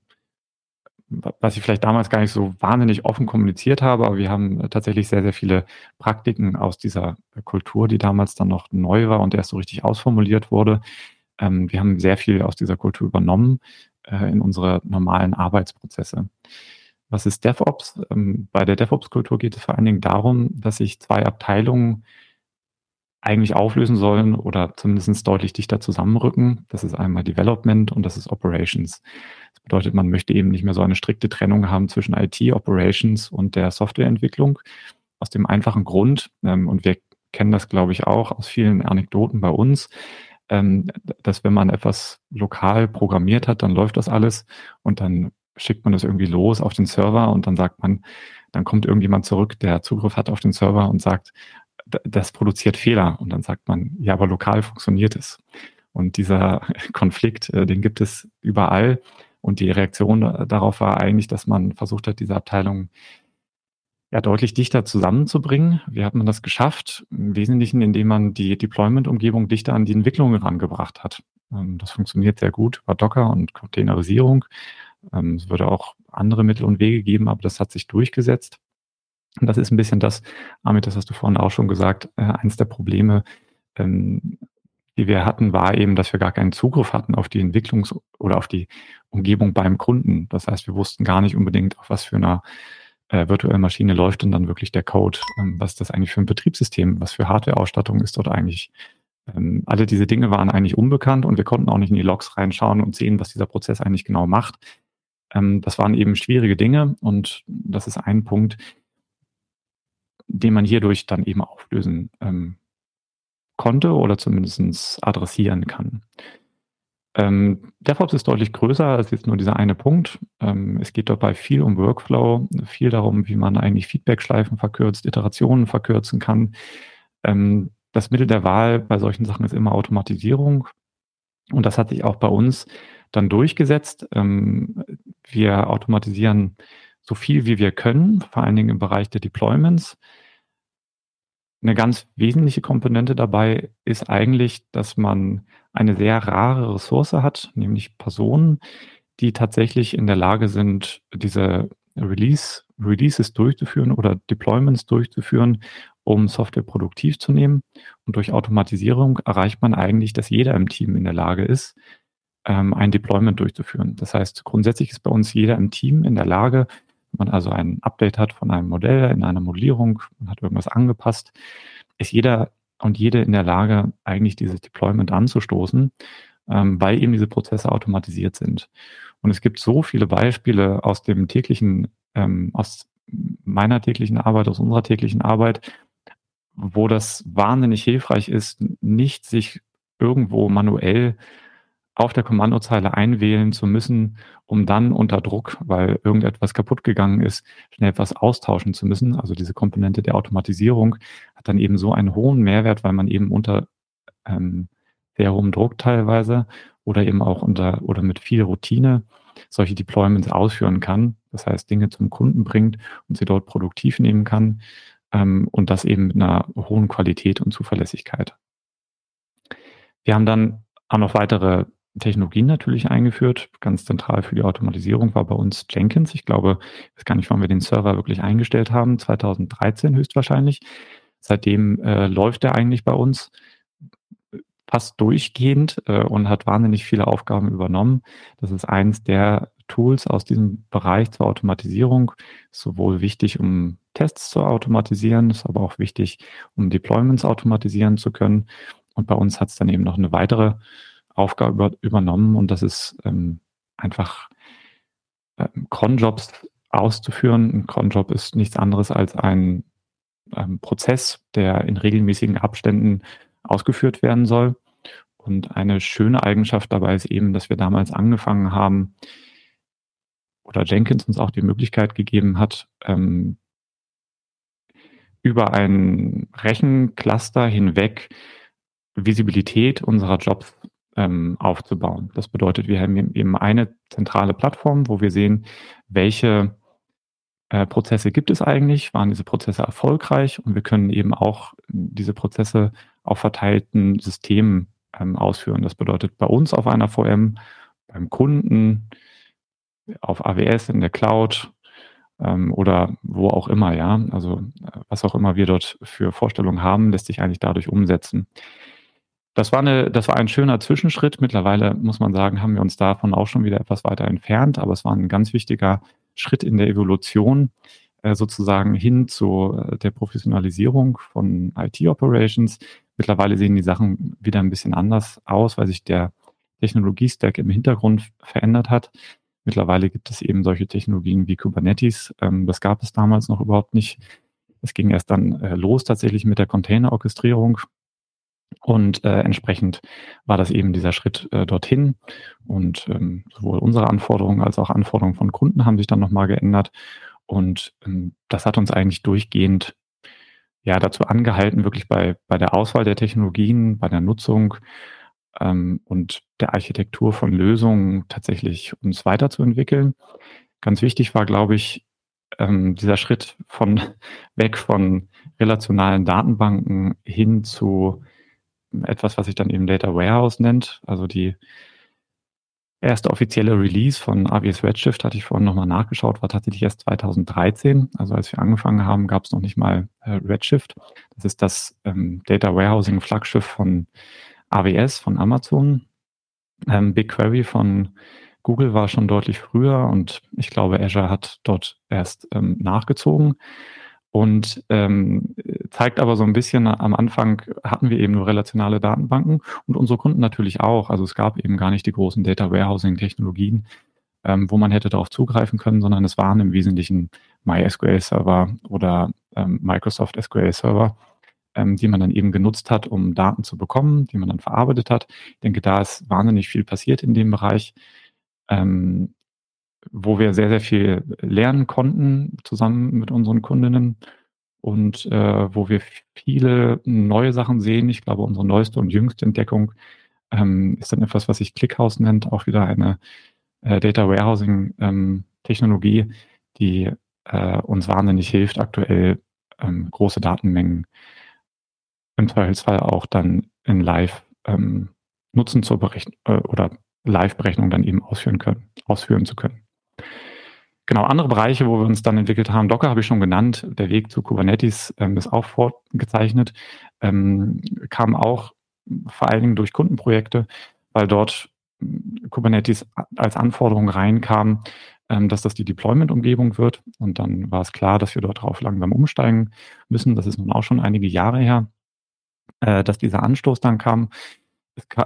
S2: was ich vielleicht damals gar nicht so wahnsinnig offen kommuniziert habe, aber wir haben tatsächlich sehr, sehr viele Praktiken aus dieser Kultur, die damals dann noch neu war und erst so richtig ausformuliert wurde, ähm, wir haben sehr viel aus dieser Kultur übernommen äh, in unsere normalen Arbeitsprozesse. Was ist DevOps? Ähm, bei der DevOps-Kultur geht es vor allen Dingen darum, dass sich zwei Abteilungen eigentlich auflösen sollen oder zumindest deutlich dichter zusammenrücken. Das ist einmal Development und das ist Operations. Das bedeutet, man möchte eben nicht mehr so eine strikte Trennung haben zwischen IT, Operations und der Softwareentwicklung. Aus dem einfachen Grund, ähm, und wir kennen das, glaube ich, auch aus vielen Anekdoten bei uns, ähm, dass wenn man etwas lokal programmiert hat, dann läuft das alles und dann schickt man das irgendwie los auf den Server und dann sagt man, dann kommt irgendjemand zurück, der Zugriff hat auf den Server und sagt, das produziert Fehler. Und dann sagt man, ja, aber lokal funktioniert es. Und dieser Konflikt, äh, den gibt es überall. Und die Reaktion darauf war eigentlich, dass man versucht hat, diese Abteilung ja, deutlich dichter zusammenzubringen. Wie hat man das geschafft? Im Wesentlichen, indem man die Deployment-Umgebung dichter an die Entwicklung herangebracht hat. Ähm, das funktioniert sehr gut über Docker und Containerisierung. Ähm, es würde auch andere Mittel und Wege geben, aber das hat sich durchgesetzt. Und das ist ein bisschen das, Amit, das hast du vorhin auch schon gesagt, äh, eines der Probleme, ähm, die wir hatten, war eben, dass wir gar keinen Zugriff hatten auf die Entwicklungs- oder auf die Umgebung beim Kunden. Das heißt, wir wussten gar nicht unbedingt, auf was für einer äh, virtuellen Maschine läuft denn dann wirklich der Code. Ähm, was das eigentlich für ein Betriebssystem? Was für Hardware-Ausstattung ist dort eigentlich? Ähm, alle diese Dinge waren eigentlich unbekannt und wir konnten auch nicht in die Logs reinschauen und sehen, was dieser Prozess eigentlich genau macht. Ähm, das waren eben schwierige Dinge und das ist ein Punkt, den man hierdurch dann eben auflösen ähm, konnte oder zumindest adressieren kann. Ähm, DevOps ist deutlich größer als jetzt nur dieser eine Punkt. Ähm, es geht dabei viel um Workflow, viel darum, wie man eigentlich Feedback-Schleifen verkürzt, Iterationen verkürzen kann. Ähm, das Mittel der Wahl bei solchen Sachen ist immer Automatisierung. Und das hat sich auch bei uns dann durchgesetzt. Ähm, wir automatisieren so viel wie wir können, vor allen Dingen im Bereich der Deployments. Eine ganz wesentliche Komponente dabei ist eigentlich, dass man eine sehr rare Ressource hat, nämlich Personen, die tatsächlich in der Lage sind, diese Release, Releases durchzuführen oder Deployments durchzuführen, um Software produktiv zu nehmen. Und durch Automatisierung erreicht man eigentlich, dass jeder im Team in der Lage ist, ähm, ein Deployment durchzuführen. Das heißt, grundsätzlich ist bei uns jeder im Team in der Lage, wenn man also ein Update hat von einem Modell in einer Modellierung, man hat irgendwas angepasst, ist jeder und jede in der Lage, eigentlich dieses Deployment anzustoßen, ähm, weil eben diese Prozesse automatisiert sind. Und es gibt so viele Beispiele aus dem täglichen, ähm, aus meiner täglichen Arbeit, aus unserer täglichen Arbeit, wo das wahnsinnig hilfreich ist, nicht sich irgendwo manuell auf der Kommandozeile einwählen zu müssen, um dann unter Druck, weil irgendetwas kaputt gegangen ist, schnell etwas austauschen zu müssen. Also diese Komponente der Automatisierung hat dann eben so einen hohen Mehrwert, weil man eben unter ähm, sehr hohem Druck teilweise oder eben auch unter oder mit viel Routine solche Deployments ausführen kann. Das heißt, Dinge zum Kunden bringt und sie dort produktiv nehmen kann ähm, und das eben mit einer hohen Qualität und Zuverlässigkeit. Wir haben dann auch noch weitere Technologien natürlich eingeführt. Ganz zentral für die Automatisierung war bei uns Jenkins. Ich glaube, ich weiß gar nicht, wann wir den Server wirklich eingestellt haben. 2013 höchstwahrscheinlich. Seitdem äh, läuft er eigentlich bei uns fast durchgehend äh, und hat wahnsinnig viele Aufgaben übernommen. Das ist eins der Tools aus diesem Bereich zur Automatisierung. sowohl wichtig, um Tests zu automatisieren, ist aber auch wichtig, um Deployments automatisieren zu können. Und bei uns hat es dann eben noch eine weitere Aufgabe über, übernommen und das ist ähm, einfach ähm, Cronjobs auszuführen. Ein Cronjob ist nichts anderes als ein ähm, Prozess, der in regelmäßigen Abständen ausgeführt werden soll. Und eine schöne Eigenschaft dabei ist eben, dass wir damals angefangen haben, oder Jenkins uns auch die Möglichkeit gegeben hat, ähm, über ein Rechencluster hinweg Visibilität unserer Jobs ähm, aufzubauen. Das bedeutet, wir haben eben eine zentrale Plattform, wo wir sehen, welche äh, Prozesse gibt es eigentlich, waren diese Prozesse erfolgreich und wir können eben auch diese Prozesse auf verteilten Systemen ähm, ausführen. Das bedeutet bei uns auf einer VM, beim Kunden, auf AWS in der Cloud ähm, oder wo auch immer, ja. Also äh, was auch immer wir dort für Vorstellungen haben, lässt sich eigentlich dadurch umsetzen. Das war, eine, das war ein schöner Zwischenschritt. Mittlerweile muss man sagen, haben wir uns davon auch schon wieder etwas weiter entfernt, aber es war ein ganz wichtiger Schritt in der Evolution äh, sozusagen hin zu äh, der Professionalisierung von IT-Operations. Mittlerweile sehen die Sachen wieder ein bisschen anders aus, weil sich der Technologiestack im Hintergrund verändert hat. Mittlerweile gibt es eben solche Technologien wie Kubernetes. Ähm, das gab es damals noch überhaupt nicht. Es ging erst dann äh, los tatsächlich mit der Container-Orchestrierung. Und äh, entsprechend war das eben dieser Schritt äh, dorthin. Und ähm, sowohl unsere Anforderungen als auch Anforderungen von Kunden haben sich dann nochmal geändert. Und ähm, das hat uns eigentlich durchgehend ja dazu angehalten, wirklich bei, bei der Auswahl der Technologien, bei der Nutzung ähm, und der Architektur von Lösungen tatsächlich uns weiterzuentwickeln. Ganz wichtig war, glaube ich, ähm, dieser Schritt von weg von relationalen Datenbanken hin zu etwas, was sich dann eben Data Warehouse nennt, also die erste offizielle Release von AWS Redshift, hatte ich vorhin nochmal nachgeschaut, war tatsächlich erst 2013. Also als wir angefangen haben, gab es noch nicht mal äh, Redshift. Das ist das ähm, Data Warehousing Flaggschiff von AWS, von Amazon. Ähm, BigQuery von Google war schon deutlich früher und ich glaube, Azure hat dort erst ähm, nachgezogen und ähm, zeigt aber so ein bisschen, am Anfang hatten wir eben nur relationale Datenbanken und unsere Kunden natürlich auch. Also es gab eben gar nicht die großen Data Warehousing-Technologien, ähm, wo man hätte darauf zugreifen können, sondern es waren im Wesentlichen MySQL-Server oder ähm, Microsoft SQL-Server, ähm, die man dann eben genutzt hat, um Daten zu bekommen, die man dann verarbeitet hat. Ich denke, da ist wahnsinnig viel passiert in dem Bereich. Ähm, wo wir sehr, sehr viel lernen konnten zusammen mit unseren Kundinnen und äh, wo wir viele neue Sachen sehen. Ich glaube, unsere neueste und jüngste Entdeckung ähm, ist dann etwas, was sich Clickhouse nennt, auch wieder eine äh, Data Warehousing ähm, Technologie, die äh, uns wahnsinnig hilft, aktuell ähm, große Datenmengen im Zweifelsfall auch dann in Live ähm, nutzen zur Berechnung äh, oder Live-Berechnung dann eben ausführen können, ausführen zu können. Genau, andere Bereiche, wo wir uns dann entwickelt haben, Docker habe ich schon genannt, der Weg zu Kubernetes ähm, ist auch vorgezeichnet, ähm, kam auch vor allen Dingen durch Kundenprojekte, weil dort hm, Kubernetes als Anforderung reinkam, ähm, dass das die Deployment-Umgebung wird. Und dann war es klar, dass wir dort drauf langsam umsteigen müssen. Das ist nun auch schon einige Jahre her, äh, dass dieser Anstoß dann kam.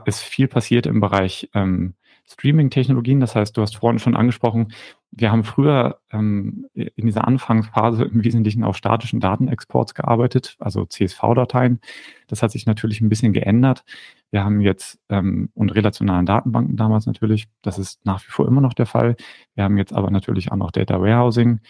S2: Es ist viel passiert im Bereich ähm, Streaming-Technologien. Das heißt, du hast vorhin schon angesprochen, wir haben früher ähm, in dieser Anfangsphase im Wesentlichen auf statischen Datenexports gearbeitet, also CSV-Dateien. Das hat sich natürlich ein bisschen geändert. Wir haben jetzt ähm, und relationalen Datenbanken damals natürlich, das ist nach wie vor immer noch der Fall. Wir haben jetzt aber natürlich auch noch Data Warehousing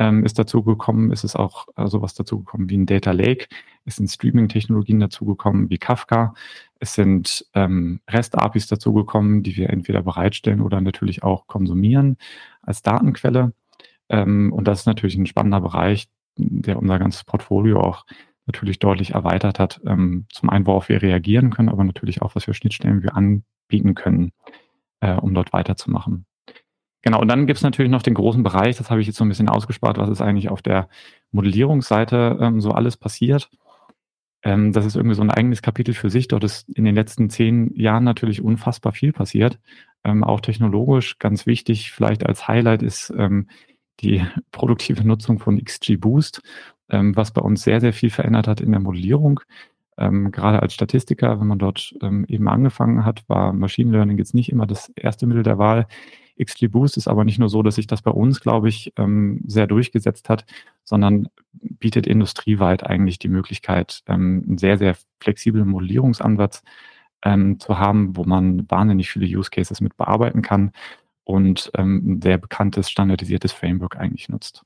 S2: ähm, ist dazu gekommen, ist es auch äh, sowas dazu gekommen wie ein Data Lake, es sind Streaming-Technologien dazu gekommen wie Kafka, es sind ähm, REST-APIs dazu gekommen, die wir entweder bereitstellen oder natürlich auch konsumieren als Datenquelle. Ähm, und das ist natürlich ein spannender Bereich, der unser ganzes Portfolio auch natürlich deutlich erweitert hat. Ähm, zum einen, worauf wir reagieren können, aber natürlich auch, was für Schnittstellen wir anbieten können, äh, um dort weiterzumachen. Genau, und dann gibt es natürlich noch den großen Bereich, das habe ich jetzt so ein bisschen ausgespart, was ist eigentlich auf der Modellierungsseite ähm, so alles passiert. Ähm, das ist irgendwie so ein eigenes Kapitel für sich. Dort ist in den letzten zehn Jahren natürlich unfassbar viel passiert. Ähm, auch technologisch ganz wichtig, vielleicht als Highlight ist ähm, die produktive Nutzung von XGBoost, ähm, was bei uns sehr, sehr viel verändert hat in der Modellierung. Ähm, gerade als Statistiker, wenn man dort ähm, eben angefangen hat, war Machine Learning jetzt nicht immer das erste Mittel der Wahl. XGBoost ist aber nicht nur so, dass sich das bei uns, glaube ich, ähm, sehr durchgesetzt hat, sondern bietet industrieweit eigentlich die Möglichkeit, ähm, einen sehr, sehr flexiblen Modellierungsansatz ähm, zu haben, wo man wahnsinnig viele Use Cases mit bearbeiten kann und ein sehr bekanntes, standardisiertes Framework eigentlich nutzt.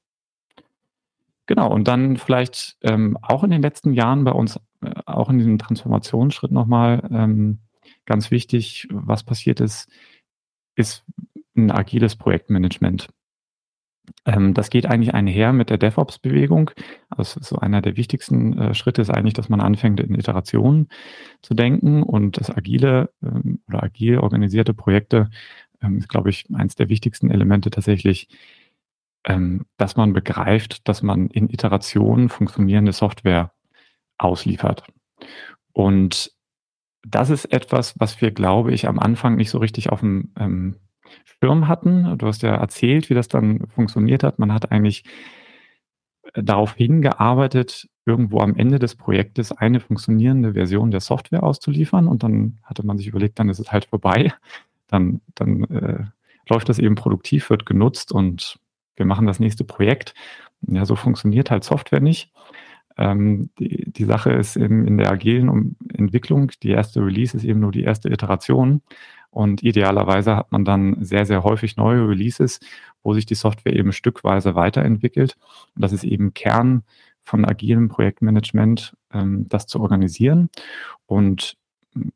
S2: Genau, und dann vielleicht ähm, auch in den letzten Jahren bei uns, äh, auch in diesem Transformationsschritt nochmal ähm, ganz wichtig, was passiert ist, ist ein agiles Projektmanagement. Ähm, das geht eigentlich einher mit der DevOps-Bewegung. Also so einer der wichtigsten äh, Schritte ist eigentlich, dass man anfängt, in Iterationen zu denken und das agile ähm, oder agil organisierte Projekte ähm, ist, glaube ich, eines der wichtigsten Elemente tatsächlich, ähm, dass man begreift, dass man in Iterationen funktionierende Software ausliefert. Und das ist etwas, was wir, glaube ich, am Anfang nicht so richtig auf dem ähm, Schirm hatten. Du hast ja erzählt, wie das dann funktioniert hat. Man hat eigentlich äh, darauf hingearbeitet, irgendwo am Ende des Projektes eine funktionierende Version der Software auszuliefern. Und dann hatte man sich überlegt, dann ist es halt vorbei. Dann, dann äh, läuft das eben produktiv, wird genutzt und wir machen das nächste Projekt. Ja, so funktioniert halt Software nicht. Ähm, die, die Sache ist in, in der agilen Entwicklung, die erste Release ist eben nur die erste Iteration. Und idealerweise hat man dann sehr, sehr häufig neue Releases, wo sich die Software eben stückweise weiterentwickelt. Und das ist eben Kern von agilem Projektmanagement, ähm, das zu organisieren. Und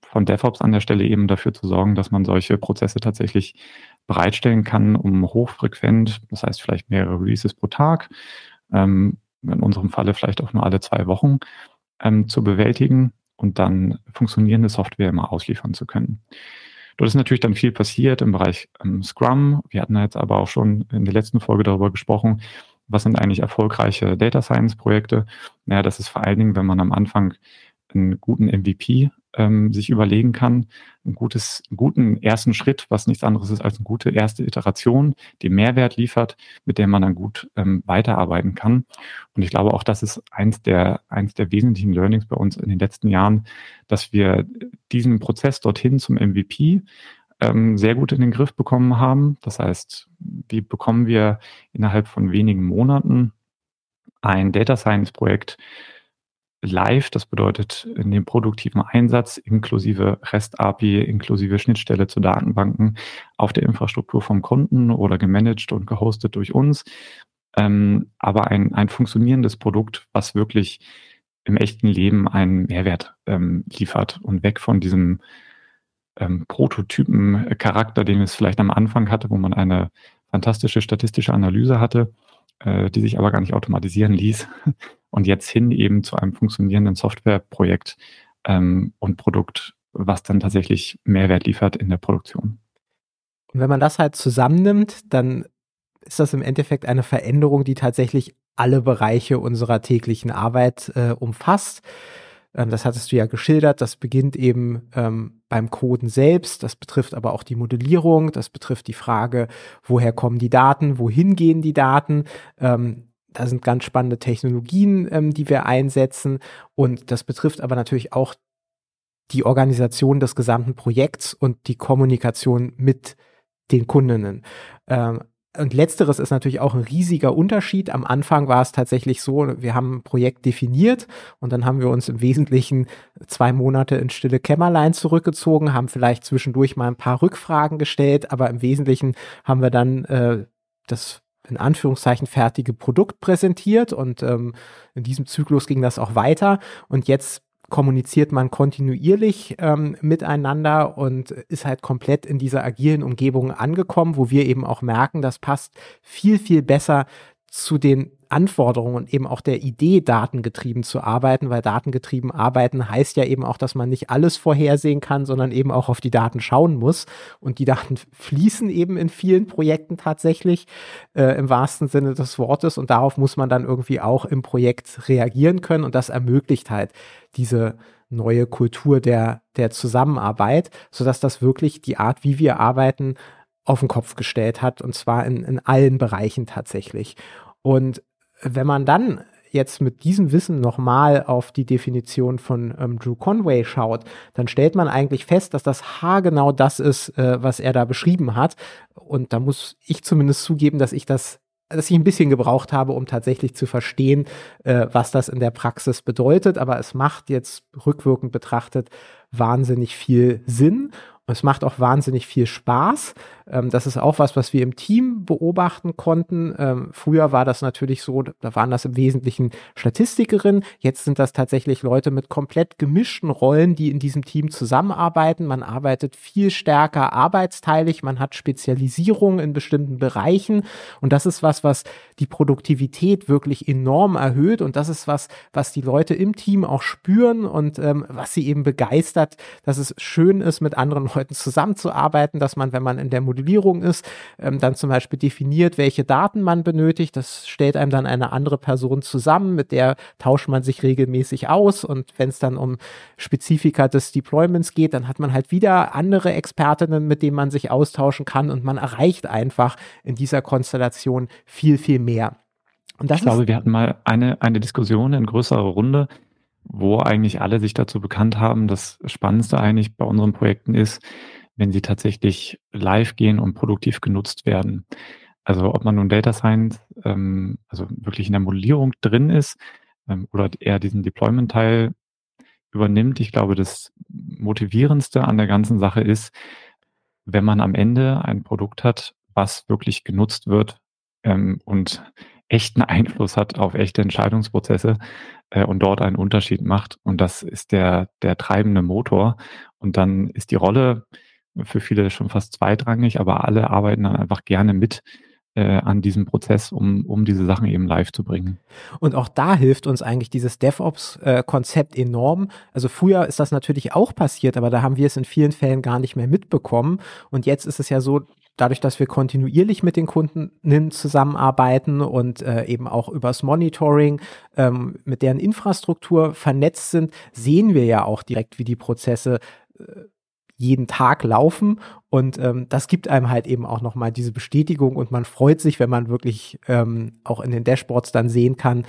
S2: von DevOps an der Stelle eben dafür zu sorgen, dass man solche Prozesse tatsächlich bereitstellen kann, um hochfrequent, das heißt vielleicht mehrere Releases pro Tag, ähm, in unserem Falle vielleicht auch nur alle zwei Wochen, ähm, zu bewältigen und dann funktionierende Software immer ausliefern zu können. Dort ist natürlich dann viel passiert im Bereich ähm, Scrum. Wir hatten jetzt aber auch schon in der letzten Folge darüber gesprochen, was sind eigentlich erfolgreiche Data Science Projekte? Naja, das ist vor allen Dingen, wenn man am Anfang einen guten MVP ähm, sich überlegen kann, einen gutes, guten ersten Schritt, was nichts anderes ist als eine gute erste Iteration, die Mehrwert liefert, mit der man dann gut ähm, weiterarbeiten kann. Und ich glaube, auch das ist eins der, eins der wesentlichen Learnings bei uns in den letzten Jahren, dass wir diesen Prozess dorthin zum MVP ähm, sehr gut in den Griff bekommen haben. Das heißt, wie bekommen wir innerhalb von wenigen Monaten ein Data Science Projekt live, das bedeutet in dem produktiven Einsatz inklusive REST-API, inklusive Schnittstelle zu Datenbanken auf der Infrastruktur vom Kunden oder gemanagt und gehostet durch uns. Ähm, aber ein, ein funktionierendes Produkt, was wirklich im echten Leben einen Mehrwert ähm, liefert und weg von diesem ähm, Prototypen-Charakter, den es vielleicht am Anfang hatte, wo man eine fantastische statistische Analyse hatte, äh, die sich aber gar nicht automatisieren ließ. Und jetzt hin eben zu einem funktionierenden Softwareprojekt ähm, und Produkt, was dann tatsächlich Mehrwert liefert in der Produktion.
S1: Und wenn man das halt zusammennimmt, dann ist das im Endeffekt eine Veränderung, die tatsächlich alle Bereiche unserer täglichen Arbeit äh, umfasst. Ähm, das hattest du ja geschildert. Das beginnt eben ähm, beim Coden selbst. Das betrifft aber auch die Modellierung. Das betrifft die Frage, woher kommen die Daten, wohin gehen die Daten. Ähm, da sind ganz spannende Technologien, ähm, die wir einsetzen. Und das betrifft aber natürlich auch die Organisation des gesamten Projekts und die Kommunikation mit den Kundinnen. Ähm, und letzteres ist natürlich auch ein riesiger Unterschied. Am Anfang war es tatsächlich so, wir haben ein Projekt definiert und dann haben wir uns im Wesentlichen zwei Monate in stille Kämmerlein zurückgezogen, haben vielleicht zwischendurch mal ein paar Rückfragen gestellt, aber im Wesentlichen haben wir dann äh, das in Anführungszeichen fertige Produkt präsentiert und ähm, in diesem Zyklus ging das auch weiter und jetzt kommuniziert man kontinuierlich ähm, miteinander und ist halt komplett in dieser agilen Umgebung angekommen, wo wir eben auch merken, das passt viel, viel besser zu den Anforderungen und eben auch der Idee, datengetrieben zu arbeiten, weil datengetrieben arbeiten heißt ja eben auch, dass man nicht alles vorhersehen kann, sondern eben auch auf die Daten schauen muss. Und die Daten fließen eben in vielen Projekten tatsächlich äh, im wahrsten Sinne des Wortes. Und darauf muss man dann irgendwie auch im Projekt reagieren können. Und das ermöglicht halt diese neue Kultur der, der Zusammenarbeit, sodass das wirklich die Art, wie wir arbeiten, auf den Kopf gestellt hat und zwar in, in allen Bereichen tatsächlich. Und wenn man dann jetzt mit diesem Wissen nochmal auf die Definition von ähm, Drew Conway schaut, dann stellt man eigentlich fest, dass das H genau das ist, äh, was er da beschrieben hat. Und da muss ich zumindest zugeben, dass ich das dass ich ein bisschen gebraucht habe, um tatsächlich zu verstehen, äh, was das in der Praxis bedeutet. Aber es macht jetzt rückwirkend betrachtet wahnsinnig viel Sinn. Es macht auch wahnsinnig viel Spaß. Ähm, das ist auch was, was wir im Team beobachten konnten. Ähm, früher war das natürlich so, da waren das im Wesentlichen Statistikerinnen. Jetzt sind das tatsächlich Leute mit komplett gemischten Rollen, die in diesem Team zusammenarbeiten. Man arbeitet viel stärker arbeitsteilig. Man hat Spezialisierung in bestimmten Bereichen. Und das ist was, was die Produktivität wirklich enorm erhöht. Und das ist was, was die Leute im Team auch spüren und ähm, was sie eben begeistert, dass es schön ist, mit anderen Leuten zusammenzuarbeiten, dass man, wenn man in der Modellierung ist, ähm, dann zum Beispiel definiert, welche Daten man benötigt. Das stellt einem dann eine andere Person zusammen, mit der tauscht man sich regelmäßig aus. Und wenn es dann um Spezifika des Deployments geht, dann hat man halt wieder andere Expertinnen, mit denen man sich austauschen kann und man erreicht einfach in dieser Konstellation viel, viel mehr.
S2: Ich glaube, wir hatten mal eine, eine Diskussion in größerer Runde, wo eigentlich alle sich dazu bekannt haben, das Spannendste eigentlich bei unseren Projekten ist, wenn sie tatsächlich live gehen und produktiv genutzt werden. Also ob man nun Data Science, ähm, also wirklich in der Modellierung drin ist ähm, oder eher diesen Deployment-Teil übernimmt. Ich glaube, das Motivierendste an der ganzen Sache ist, wenn man am Ende ein Produkt hat, was wirklich genutzt wird ähm, und echten Einfluss hat auf echte Entscheidungsprozesse äh, und dort einen Unterschied macht. Und das ist der, der treibende Motor. Und dann ist die Rolle für viele schon fast zweitrangig, aber alle arbeiten dann einfach gerne mit äh, an diesem Prozess, um, um diese Sachen eben live zu bringen.
S1: Und auch da hilft uns eigentlich dieses DevOps-Konzept enorm. Also früher ist das natürlich auch passiert, aber da haben wir es in vielen Fällen gar nicht mehr mitbekommen. Und jetzt ist es ja so, dadurch, dass wir kontinuierlich mit den Kunden zusammenarbeiten und äh, eben auch übers Monitoring ähm, mit deren Infrastruktur vernetzt sind, sehen wir ja auch direkt, wie die Prozesse äh, jeden Tag laufen. Und ähm, das gibt einem halt eben auch nochmal diese Bestätigung und man freut sich, wenn man wirklich ähm, auch in den Dashboards dann sehen kann,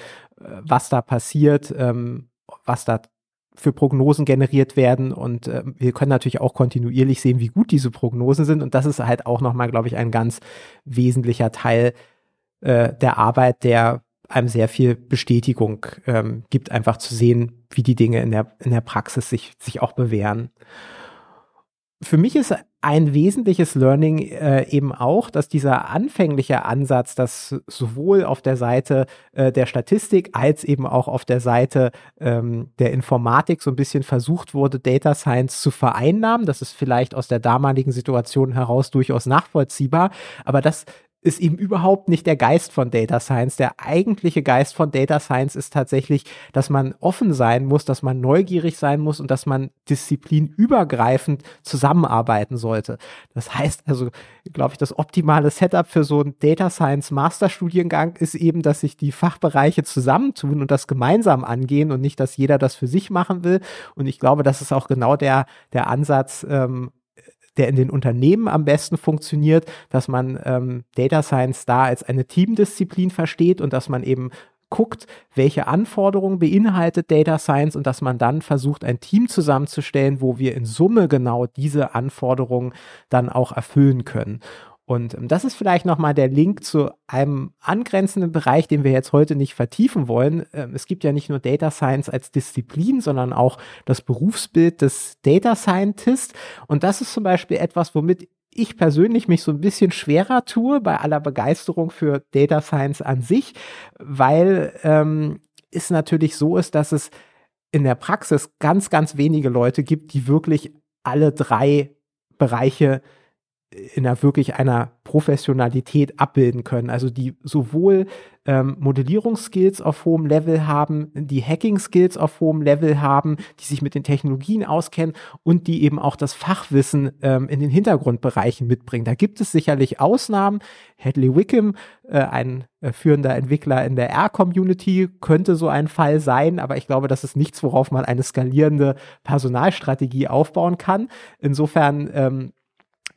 S1: äh, was da passiert, ähm, was da für Prognosen generiert werden. Und äh, wir können natürlich auch kontinuierlich sehen, wie gut diese Prognosen sind. Und das ist halt auch nochmal, glaube ich, ein ganz wesentlicher Teil äh, der Arbeit, der einem sehr viel Bestätigung ähm, gibt, einfach zu sehen, wie die Dinge in der, in der Praxis sich, sich auch bewähren. Für mich ist ein wesentliches Learning äh, eben auch, dass dieser anfängliche Ansatz, dass sowohl auf der Seite äh, der Statistik als eben auch auf der Seite ähm, der Informatik so ein bisschen versucht wurde, Data Science zu vereinnahmen. Das ist vielleicht aus der damaligen Situation heraus durchaus nachvollziehbar, aber das ist eben überhaupt nicht der Geist von Data Science. Der eigentliche Geist von Data Science ist tatsächlich, dass man offen sein muss, dass man neugierig sein muss und dass man disziplinübergreifend zusammenarbeiten sollte. Das heißt also, glaube ich, das optimale Setup für so einen Data Science Masterstudiengang ist eben, dass sich die Fachbereiche zusammentun und das gemeinsam angehen und nicht, dass jeder das für sich machen will. Und ich glaube, das ist auch genau der, der Ansatz, ähm, der in den Unternehmen am besten funktioniert, dass man ähm, Data Science da als eine Teamdisziplin versteht und dass man eben guckt, welche Anforderungen beinhaltet Data Science und dass man dann versucht, ein Team zusammenzustellen, wo wir in Summe genau diese Anforderungen dann auch erfüllen können. Und ähm, das ist vielleicht nochmal der Link zu einem angrenzenden Bereich, den wir jetzt heute nicht vertiefen wollen. Ähm, es gibt ja nicht nur Data Science als Disziplin, sondern auch das Berufsbild des Data Scientist. Und das ist zum Beispiel etwas, womit ich persönlich mich so ein bisschen schwerer tue bei aller Begeisterung für Data Science an sich, weil ähm, es natürlich so ist, dass es in der Praxis ganz, ganz wenige Leute gibt, die wirklich alle drei Bereiche in einer wirklich einer Professionalität abbilden können. Also die sowohl ähm, Modellierungsskills auf hohem Level haben, die Hacking-Skills auf hohem Level haben, die sich mit den Technologien auskennen und die eben auch das Fachwissen ähm, in den Hintergrundbereichen mitbringen. Da gibt es sicherlich Ausnahmen. Hadley Wickham, äh, ein äh, führender Entwickler in der R-Community, könnte so ein Fall sein, aber ich glaube, das ist nichts, worauf man eine skalierende Personalstrategie aufbauen kann. Insofern ähm,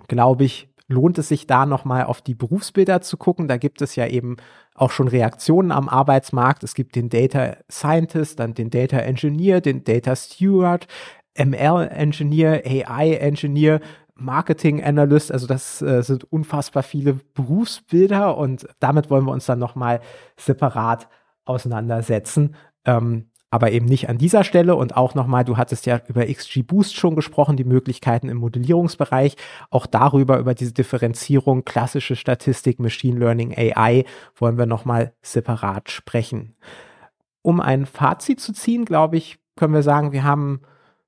S1: glaube ich, lohnt es sich da nochmal auf die Berufsbilder zu gucken. Da gibt es ja eben auch schon Reaktionen am Arbeitsmarkt. Es gibt den Data Scientist, dann den Data Engineer, den Data Steward, ML Engineer, AI Engineer, Marketing Analyst. Also das äh, sind unfassbar viele Berufsbilder und damit wollen wir uns dann nochmal separat auseinandersetzen. Ähm, aber eben nicht an dieser Stelle und auch nochmal, du hattest ja über XG Boost schon gesprochen, die Möglichkeiten im Modellierungsbereich, auch darüber, über diese Differenzierung, klassische Statistik, Machine Learning, AI, wollen wir nochmal separat sprechen. Um ein Fazit zu ziehen, glaube ich, können wir sagen, wir haben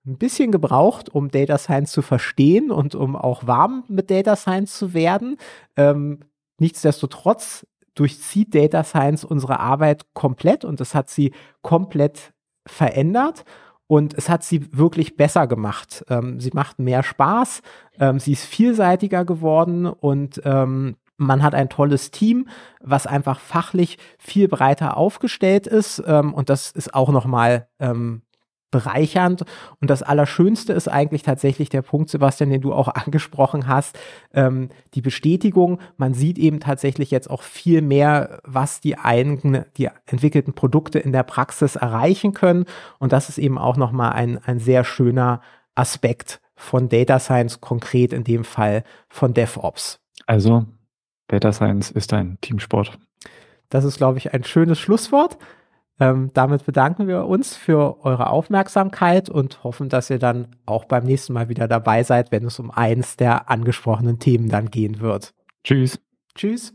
S1: ein bisschen gebraucht, um Data Science zu verstehen und um auch warm mit Data Science zu werden. Ähm, nichtsdestotrotz durchzieht Data Science unsere Arbeit komplett und es hat sie komplett verändert und es hat sie wirklich besser gemacht. Ähm, sie macht mehr Spaß, ähm, sie ist vielseitiger geworden und ähm, man hat ein tolles Team, was einfach fachlich viel breiter aufgestellt ist ähm, und das ist auch nochmal ähm, bereichernd. Und das Allerschönste ist eigentlich tatsächlich der Punkt, Sebastian, den du auch angesprochen hast, ähm, die Bestätigung. Man sieht eben tatsächlich jetzt auch viel mehr, was die eigenen, die entwickelten Produkte in der Praxis erreichen können. Und das ist eben auch nochmal ein, ein sehr schöner Aspekt von Data Science, konkret in dem Fall von DevOps.
S2: Also, Data Science ist ein Teamsport.
S1: Das ist, glaube ich, ein schönes Schlusswort. Ähm, damit bedanken wir uns für eure Aufmerksamkeit und hoffen, dass ihr dann auch beim nächsten Mal wieder dabei seid, wenn es um eins der angesprochenen Themen dann gehen wird.
S2: Tschüss.
S1: Tschüss.